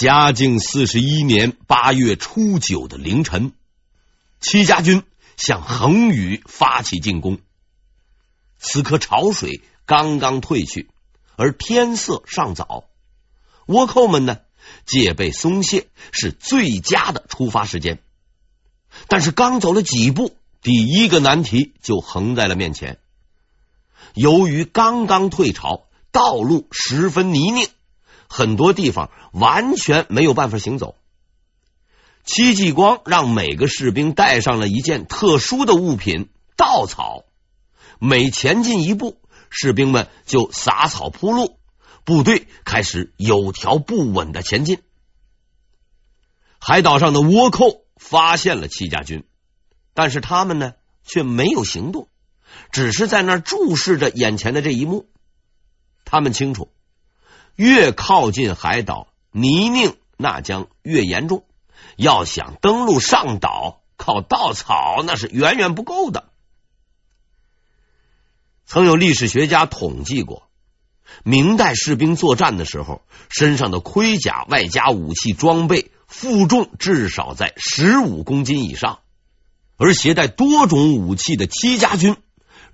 嘉靖四十一年八月初九的凌晨，戚家军向横宇发起进攻。此刻潮水刚刚退去，而天色尚早，倭寇们呢，戒备松懈，是最佳的出发时间。但是刚走了几步，第一个难题就横在了面前。由于刚刚退潮，道路十分泥泞。很多地方完全没有办法行走。戚继光让每个士兵带上了一件特殊的物品——稻草。每前进一步，士兵们就撒草铺路，部队开始有条不紊的前进。海岛上的倭寇发现了戚家军，但是他们呢却没有行动，只是在那注视着眼前的这一幕。他们清楚。越靠近海岛，泥泞那将越严重。要想登陆上岛，靠稻草那是远远不够的。曾有历史学家统计过，明代士兵作战的时候，身上的盔甲外加武器装备负重至少在十五公斤以上，而携带多种武器的戚家军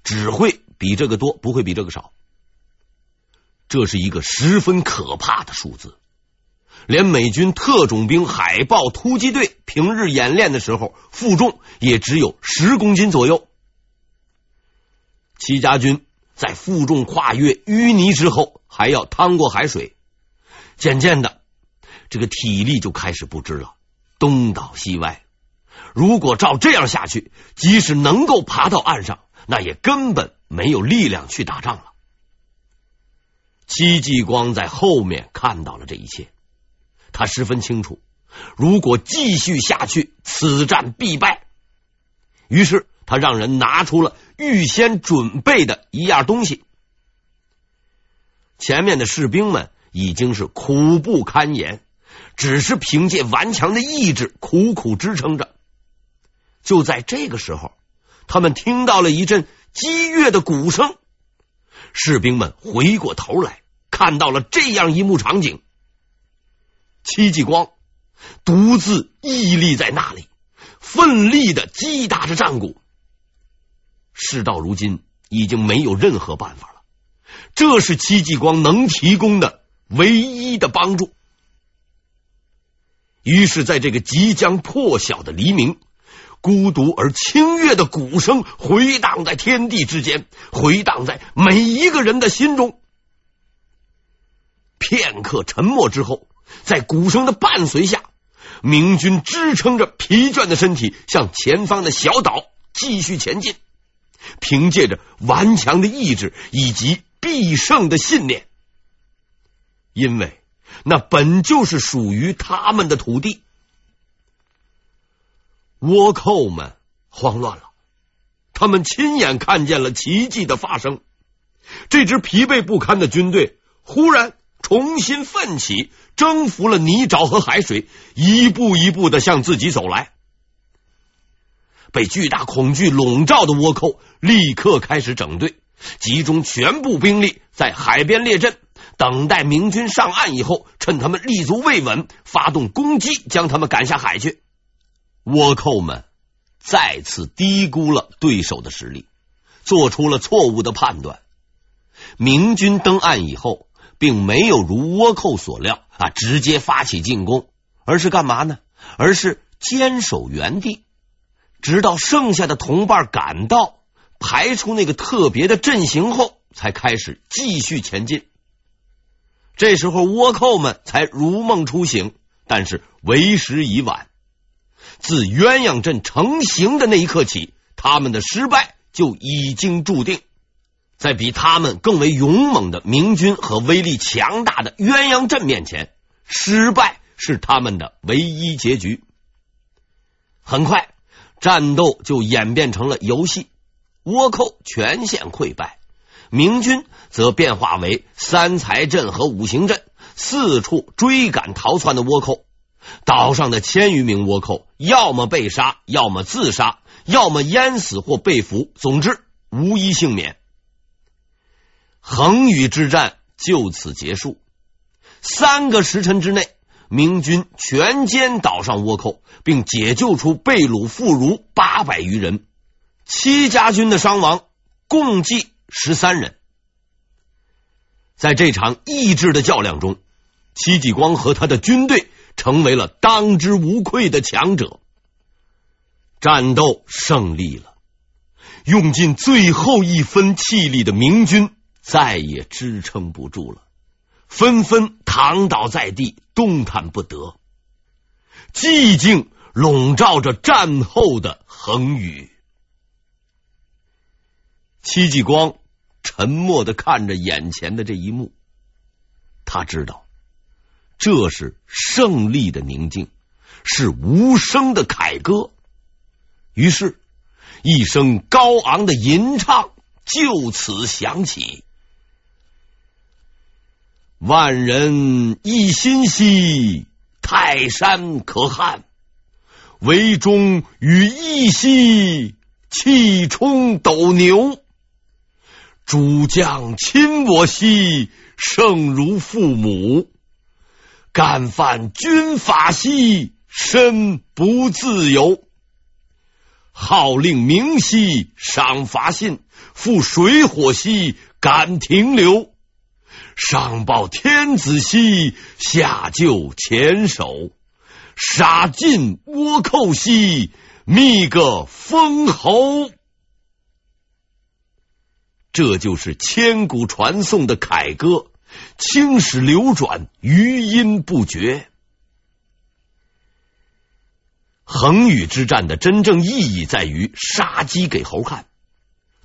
只会比这个多，不会比这个少。这是一个十分可怕的数字，连美军特种兵海豹突击队平日演练的时候，负重也只有十公斤左右。戚家军在负重跨越淤泥之后，还要趟过海水，渐渐的，这个体力就开始不支了，东倒西歪。如果照这样下去，即使能够爬到岸上，那也根本没有力量去打仗了。戚继光在后面看到了这一切，他十分清楚，如果继续下去，此战必败。于是他让人拿出了预先准备的一样东西。前面的士兵们已经是苦不堪言，只是凭借顽强的意志苦苦支撑着。就在这个时候，他们听到了一阵激越的鼓声。士兵们回过头来，看到了这样一幕场景：戚继光独自屹立在那里，奋力的击打着战鼓。事到如今，已经没有任何办法了。这是戚继光能提供的唯一的帮助。于是，在这个即将破晓的黎明。孤独而清越的鼓声回荡在天地之间，回荡在每一个人的心中。片刻沉默之后，在鼓声的伴随下，明军支撑着疲倦的身体，向前方的小岛继续前进，凭借着顽强的意志以及必胜的信念，因为那本就是属于他们的土地。倭寇们慌乱了，他们亲眼看见了奇迹的发生。这支疲惫不堪的军队忽然重新奋起，征服了泥沼和海水，一步一步的向自己走来。被巨大恐惧笼罩的倭寇立刻开始整队，集中全部兵力在海边列阵，等待明军上岸以后，趁他们立足未稳，发动攻击，将他们赶下海去。倭寇们再次低估了对手的实力，做出了错误的判断。明军登岸以后，并没有如倭寇所料啊，直接发起进攻，而是干嘛呢？而是坚守原地，直到剩下的同伴赶到，排出那个特别的阵型后，才开始继续前进。这时候，倭寇们才如梦初醒，但是为时已晚。自鸳鸯阵成型的那一刻起，他们的失败就已经注定。在比他们更为勇猛的明军和威力强大的鸳鸯阵面前，失败是他们的唯一结局。很快，战斗就演变成了游戏。倭寇全线溃败，明军则变化为三才阵和五行阵，四处追赶逃窜的倭寇。岛上的千余名倭寇，要么被杀，要么自杀，要么淹死或被俘，总之无一幸免。横宇之战就此结束。三个时辰之内，明军全歼岛上倭寇，并解救出被掳妇孺八百余人。戚家军的伤亡共计十三人。在这场意志的较量中，戚继光和他的军队成为了当之无愧的强者。战斗胜利了，用尽最后一分气力的明军再也支撑不住了，纷纷躺倒在地，动弹不得。寂静笼罩着战后的恒宇。戚继光沉默的看着眼前的这一幕，他知道这是胜利的宁静，是无声的凯歌。于是，一声高昂的吟唱就此响起：“万人一心兮，泰山可撼；惟忠与义兮，气冲斗牛。诸将亲我兮，胜如父母；干犯军法兮，身不自由。”号令明兮，赏罚信；赴水火兮，敢停留。上报天子兮，下救黔首。杀尽倭寇兮，觅个封侯。这就是千古传颂的凯歌，青史流转，余音不绝。恒宇之战的真正意义在于杀鸡给猴看。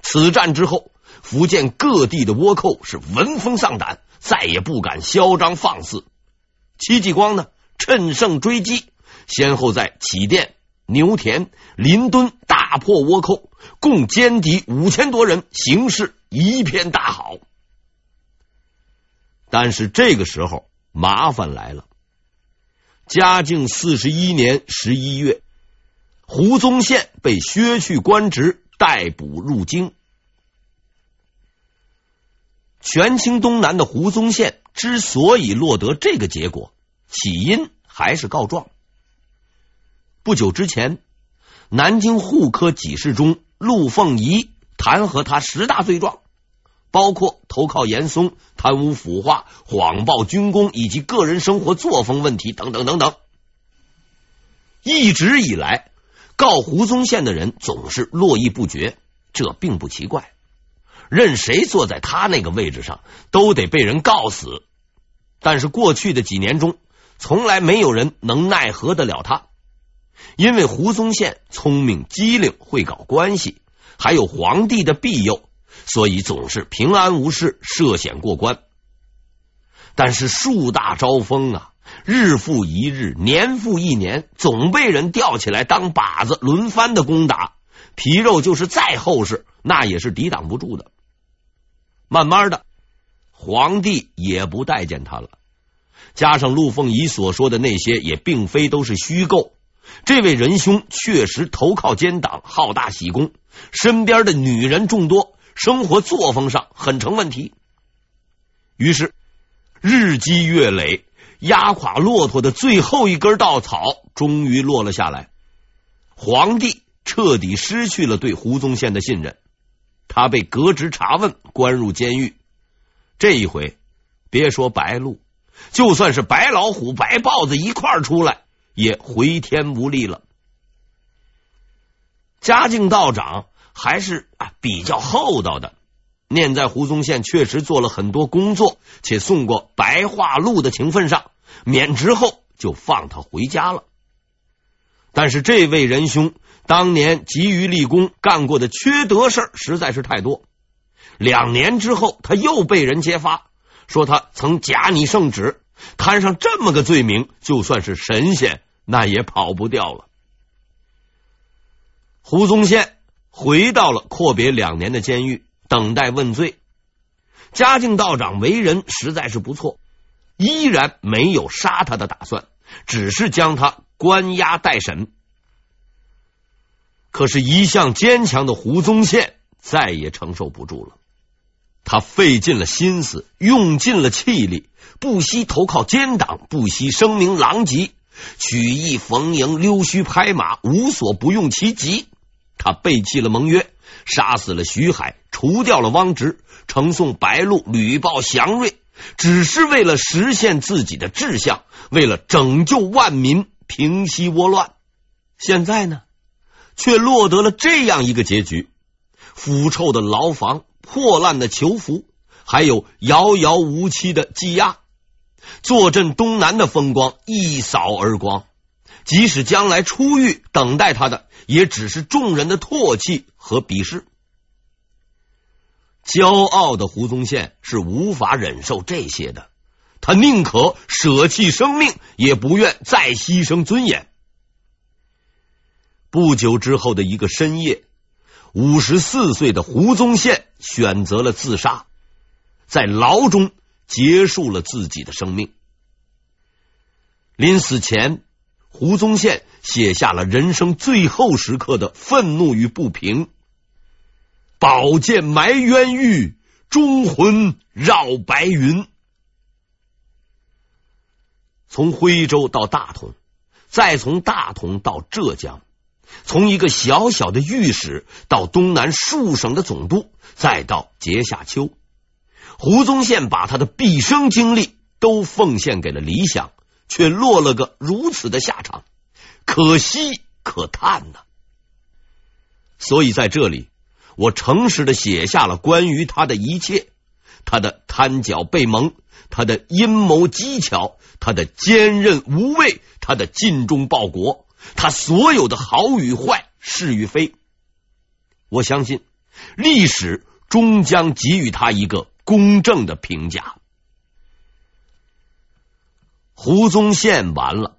此战之后，福建各地的倭寇是闻风丧胆，再也不敢嚣张放肆。戚继光呢，趁胜追击，先后在启甸、牛田、林敦大破倭寇，共歼敌五千多人，形势一片大好。但是这个时候，麻烦来了。嘉靖四十一年十一月，胡宗宪被削去官职，逮捕入京。权倾东南的胡宗宪之所以落得这个结果，起因还是告状。不久之前，南京户科给事中陆凤仪弹劾他十大罪状。包括投靠严嵩、贪污腐化、谎报军功以及个人生活作风问题等等等等。一直以来，告胡宗宪的人总是络绎不绝，这并不奇怪。任谁坐在他那个位置上，都得被人告死。但是过去的几年中，从来没有人能奈何得了他，因为胡宗宪聪明机灵，会搞关系，还有皇帝的庇佑。所以总是平安无事，涉险过关。但是树大招风啊，日复一日，年复一年，总被人吊起来当靶子，轮番的攻打。皮肉就是再厚实，那也是抵挡不住的。慢慢的，皇帝也不待见他了。加上陆凤仪所说的那些，也并非都是虚构。这位仁兄确实投靠奸党，好大喜功，身边的女人众多。生活作风上很成问题，于是日积月累，压垮骆驼的最后一根稻草终于落了下来。皇帝彻底失去了对胡宗宪的信任，他被革职查问，关入监狱。这一回，别说白鹿，就算是白老虎、白豹子一块儿出来，也回天无力了。嘉靖道长。还是比较厚道的，念在胡宗宪确实做了很多工作，且送过白话录的情分上，免职后就放他回家了。但是这位仁兄当年急于立功，干过的缺德事儿实在是太多。两年之后，他又被人揭发，说他曾假拟圣旨，摊上这么个罪名，就算是神仙，那也跑不掉了。胡宗宪。回到了阔别两年的监狱，等待问罪。嘉靖道长为人实在是不错，依然没有杀他的打算，只是将他关押待审。可是，一向坚强的胡宗宪再也承受不住了。他费尽了心思，用尽了气力，不惜投靠奸党，不惜声名狼藉，曲意逢迎，溜须拍马，无所不用其极。他背弃了盟约，杀死了徐海，除掉了汪直，呈送白鹿，屡报祥瑞，只是为了实现自己的志向，为了拯救万民，平息倭乱。现在呢，却落得了这样一个结局：腐臭的牢房。破烂的囚服，还有遥遥无期的羁押，坐镇东南的风光一扫而光。即使将来出狱，等待他的也只是众人的唾弃和鄙视。骄傲的胡宗宪是无法忍受这些的，他宁可舍弃生命，也不愿再牺牲尊严。不久之后的一个深夜。五十四岁的胡宗宪选择了自杀，在牢中结束了自己的生命。临死前，胡宗宪写下了人生最后时刻的愤怒与不平：“宝剑埋冤狱，忠魂绕白云。”从徽州到大同，再从大同到浙江。从一个小小的御史到东南数省的总督，再到阶下囚，胡宗宪把他的毕生精力都奉献给了理想，却落了个如此的下场，可惜可叹呐。所以在这里，我诚实的写下了关于他的一切：他的贪狡背蒙，他的阴谋机巧，他的坚韧无畏，他的尽忠报国。他所有的好与坏、是与非，我相信历史终将给予他一个公正的评价。胡宗宪完了，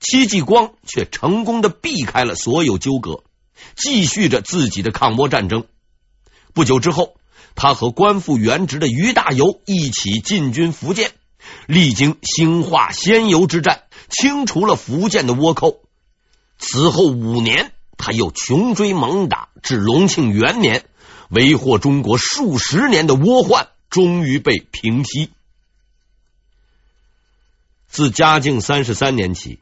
戚继光却成功的避开了所有纠葛，继续着自己的抗倭战争。不久之后，他和官复原职的俞大猷一起进军福建，历经兴化仙游之战，清除了福建的倭寇。此后五年，他又穷追猛打，至隆庆元年，为祸中国数十年的倭患终于被平息。自嘉靖三十三年起，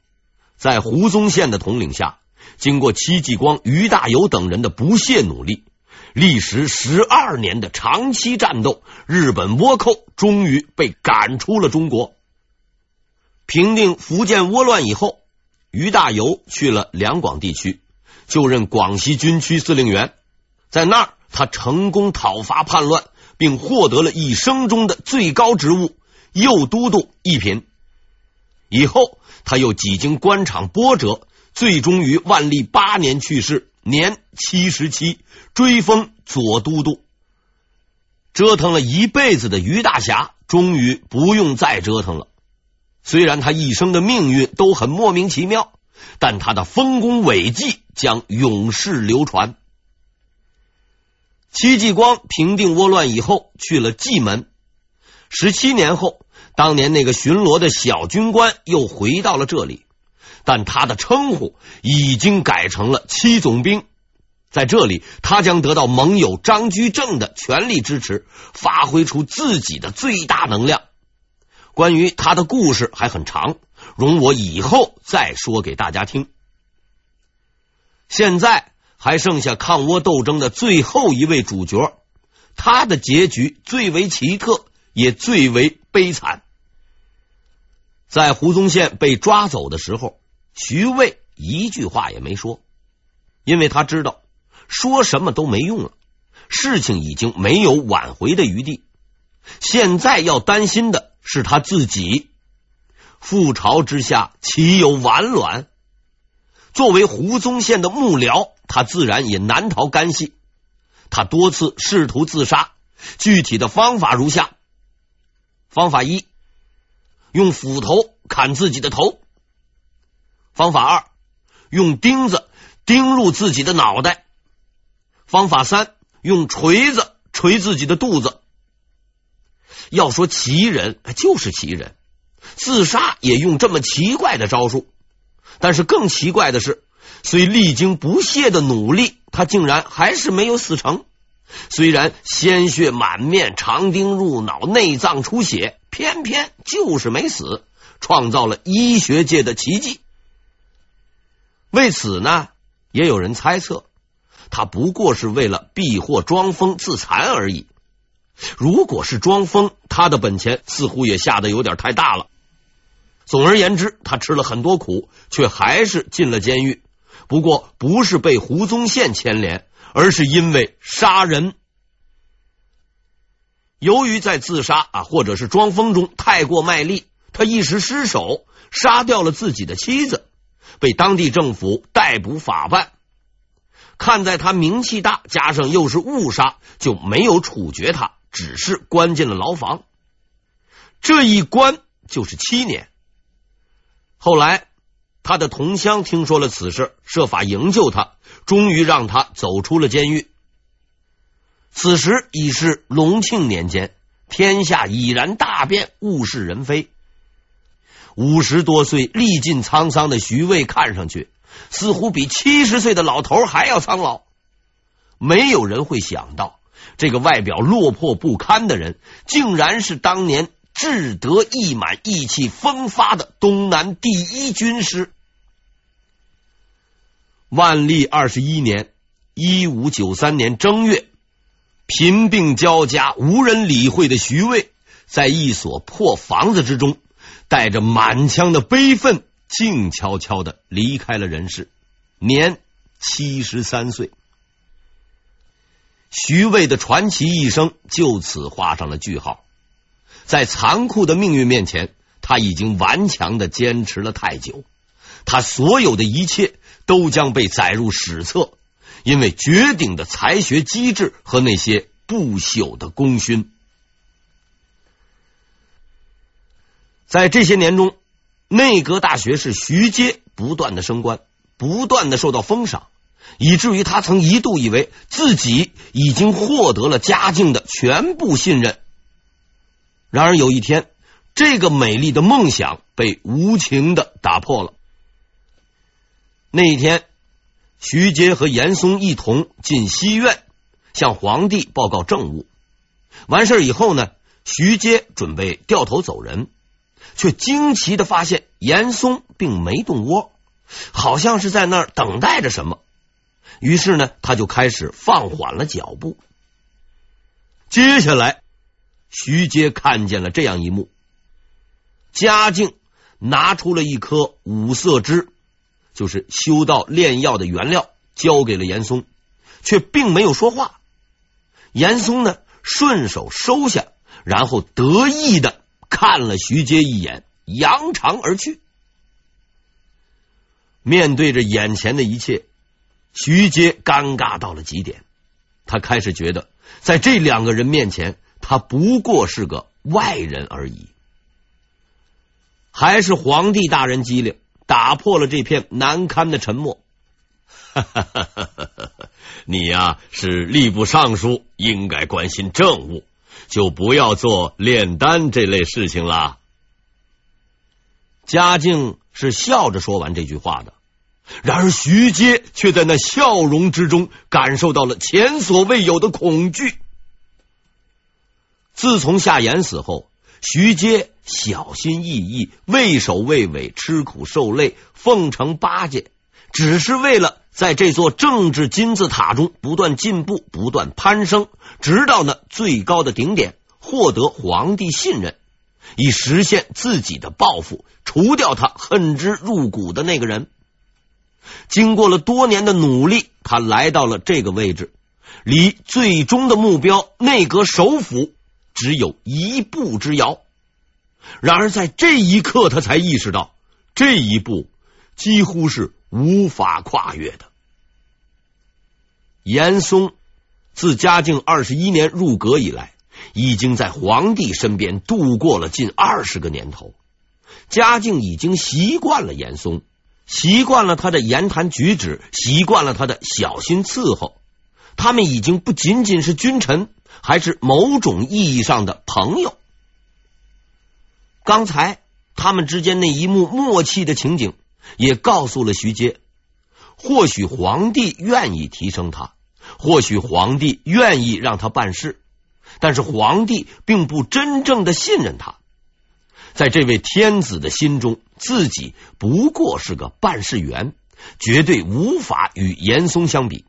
在胡宗宪的统领下，经过戚继光、俞大猷等人的不懈努力，历时十二年的长期战斗，日本倭寇终于被赶出了中国。平定福建倭乱以后。俞大猷去了两广地区，就任广西军区司令员。在那儿，他成功讨伐叛乱，并获得了一生中的最高职务——右都督一品。以后，他又几经官场波折，最终于万历八年去世，年七十七，追封左都督。折腾了一辈子的于大侠，终于不用再折腾了。虽然他一生的命运都很莫名其妙，但他的丰功伟绩将永世流传。戚继光平定倭乱以后，去了蓟门。十七年后，当年那个巡逻的小军官又回到了这里，但他的称呼已经改成了戚总兵。在这里，他将得到盟友张居正的全力支持，发挥出自己的最大能量。关于他的故事还很长，容我以后再说给大家听。现在还剩下抗倭斗争的最后一位主角，他的结局最为奇特，也最为悲惨。在胡宗宪被抓走的时候，徐渭一句话也没说，因为他知道说什么都没用了，事情已经没有挽回的余地。现在要担心的。是他自己，覆巢之下岂有完卵？作为胡宗宪的幕僚，他自然也难逃干系。他多次试图自杀，具体的方法如下：方法一，用斧头砍自己的头；方法二，用钉子钉入自己的脑袋；方法三，用锤子锤自己的肚子。要说奇人，就是奇人，自杀也用这么奇怪的招数。但是更奇怪的是，虽历经不懈的努力，他竟然还是没有死成，虽然鲜血满面，长钉入脑，内脏出血，偏偏就是没死，创造了医学界的奇迹。为此呢，也有人猜测，他不过是为了避祸装疯自残而已。如果是装疯，他的本钱似乎也下得有点太大了。总而言之，他吃了很多苦，却还是进了监狱。不过，不是被胡宗宪牵连，而是因为杀人。由于在自杀啊，或者是装疯中太过卖力，他一时失手，杀掉了自己的妻子，被当地政府逮捕法办。看在他名气大，加上又是误杀，就没有处决他，只是关进了牢房。这一关就是七年。后来，他的同乡听说了此事，设法营救他，终于让他走出了监狱。此时已是隆庆年间，天下已然大变，物是人非。五十多岁、历尽沧桑的徐渭，看上去似乎比七十岁的老头还要苍老。没有人会想到，这个外表落魄不堪的人，竟然是当年。志得意满、意气风发的东南第一军师。万历二十一年（一五九三年）正月，贫病交加、无人理会的徐渭，在一所破房子之中，带着满腔的悲愤，静悄悄的离开了人世，年七十三岁。徐渭的传奇一生就此画上了句号。在残酷的命运面前，他已经顽强的坚持了太久。他所有的一切都将被载入史册，因为绝顶的才学机智和那些不朽的功勋。在这些年中，内阁大学士徐阶不断的升官，不断的受到封赏，以至于他曾一度以为自己已经获得了嘉靖的全部信任。然而有一天，这个美丽的梦想被无情的打破了。那一天，徐阶和严嵩一同进西院向皇帝报告政务。完事以后呢，徐阶准备掉头走人，却惊奇的发现严嵩并没动窝，好像是在那儿等待着什么。于是呢，他就开始放缓了脚步。接下来。徐阶看见了这样一幕：嘉靖拿出了一颗五色芝，就是修道炼药的原料，交给了严嵩，却并没有说话。严嵩呢，顺手收下，然后得意的看了徐阶一眼，扬长而去。面对着眼前的一切，徐阶尴尬到了极点。他开始觉得，在这两个人面前。他不过是个外人而已，还是皇帝大人机灵，打破了这片难堪的沉默。你呀，是吏部尚书，应该关心政务，就不要做炼丹这类事情了。嘉靖是笑着说完这句话的，然而徐阶却在那笑容之中感受到了前所未有的恐惧。自从夏言死后，徐阶小心翼翼、畏首畏尾、吃苦受累、奉承巴结，只是为了在这座政治金字塔中不断进步、不断攀升，直到那最高的顶点，获得皇帝信任，以实现自己的抱负，除掉他恨之入骨的那个人。经过了多年的努力，他来到了这个位置，离最终的目标——内阁首辅。只有一步之遥，然而在这一刻，他才意识到这一步几乎是无法跨越的。严嵩自嘉靖二十一年入阁以来，已经在皇帝身边度过了近二十个年头。嘉靖已经习惯了严嵩，习惯了他的言谈举止，习惯了他的小心伺候。他们已经不仅仅是君臣。还是某种意义上的朋友。刚才他们之间那一幕默契的情景，也告诉了徐阶，或许皇帝愿意提升他，或许皇帝愿意让他办事，但是皇帝并不真正的信任他。在这位天子的心中，自己不过是个办事员，绝对无法与严嵩相比。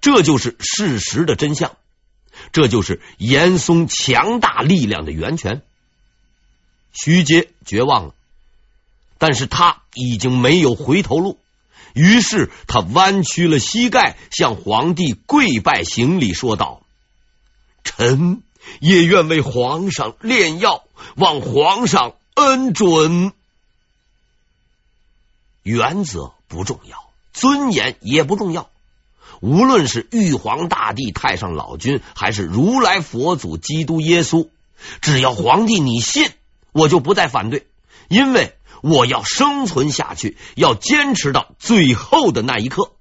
这就是事实的真相，这就是严嵩强大力量的源泉。徐阶绝望了，但是他已经没有回头路。于是他弯曲了膝盖，向皇帝跪拜行礼，说道：“臣也愿为皇上炼药，望皇上恩准。原则不重要，尊严也不重要。无论是玉皇大帝、太上老君，还是如来佛祖、基督耶稣，只要皇帝你信，我就不再反对，因为。”我要生存下去，要坚持到最后的那一刻。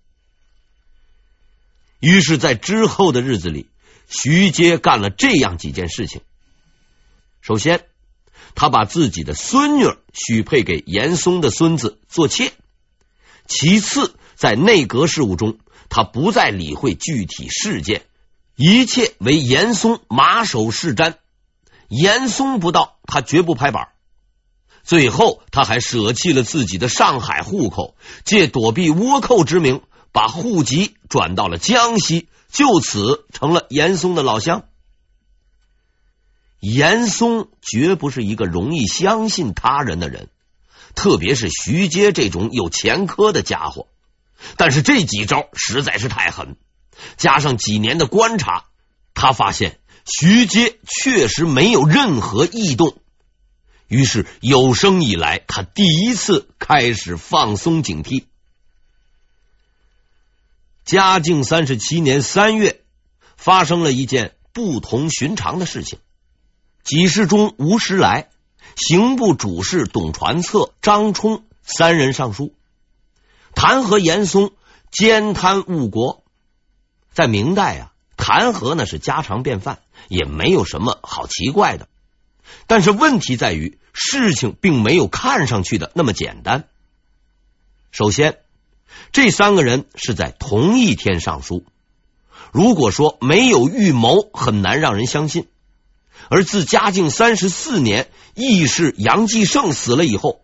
于是，在之后的日子里，徐阶干了这样几件事情：首先，他把自己的孙女许配给严嵩的孙子做妾；其次，在内阁事务中，他不再理会具体事件，一切为严嵩马首是瞻。严嵩不到，他绝不拍板。最后，他还舍弃了自己的上海户口，借躲避倭寇之名，把户籍转到了江西，就此成了严嵩的老乡。严嵩绝不是一个容易相信他人的人，特别是徐阶这种有前科的家伙。但是这几招实在是太狠，加上几年的观察，他发现徐阶确实没有任何异动。于是有生以来，他第一次开始放松警惕。嘉靖三十七年三月，发生了一件不同寻常的事情：给事中吴石来、刑部主事董传策、张冲三人上书，弹劾严嵩奸贪误国。在明代啊，弹劾那是家常便饭，也没有什么好奇怪的。但是问题在于，事情并没有看上去的那么简单。首先，这三个人是在同一天上书。如果说没有预谋，很难让人相信。而自嘉靖三十四年，义士杨继盛死了以后，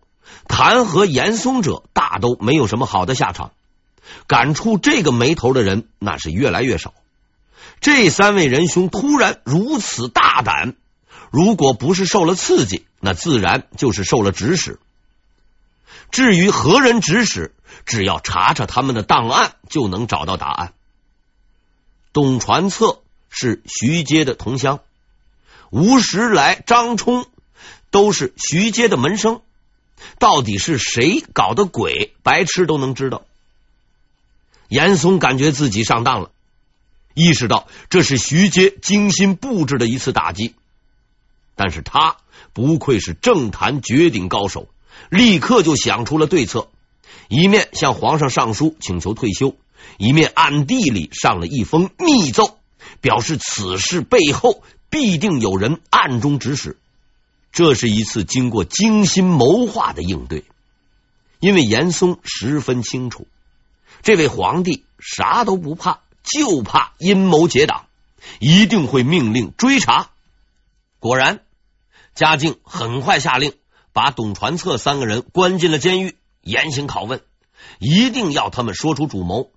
弹劾严嵩者大都没有什么好的下场。敢触这个霉头的人，那是越来越少。这三位仁兄突然如此大胆。如果不是受了刺激，那自然就是受了指使。至于何人指使，只要查查他们的档案，就能找到答案。董传策是徐阶的同乡，吴石来、张冲都是徐阶的门生。到底是谁搞的鬼？白痴都能知道。严嵩感觉自己上当了，意识到这是徐阶精心布置的一次打击。但是他不愧是政坛绝顶高手，立刻就想出了对策，一面向皇上上书请求退休，一面暗地里上了一封密奏，表示此事背后必定有人暗中指使。这是一次经过精心谋划的应对，因为严嵩十分清楚，这位皇帝啥都不怕，就怕阴谋结党，一定会命令追查。果然。嘉靖很快下令，把董传策三个人关进了监狱，严刑拷问，一定要他们说出主谋，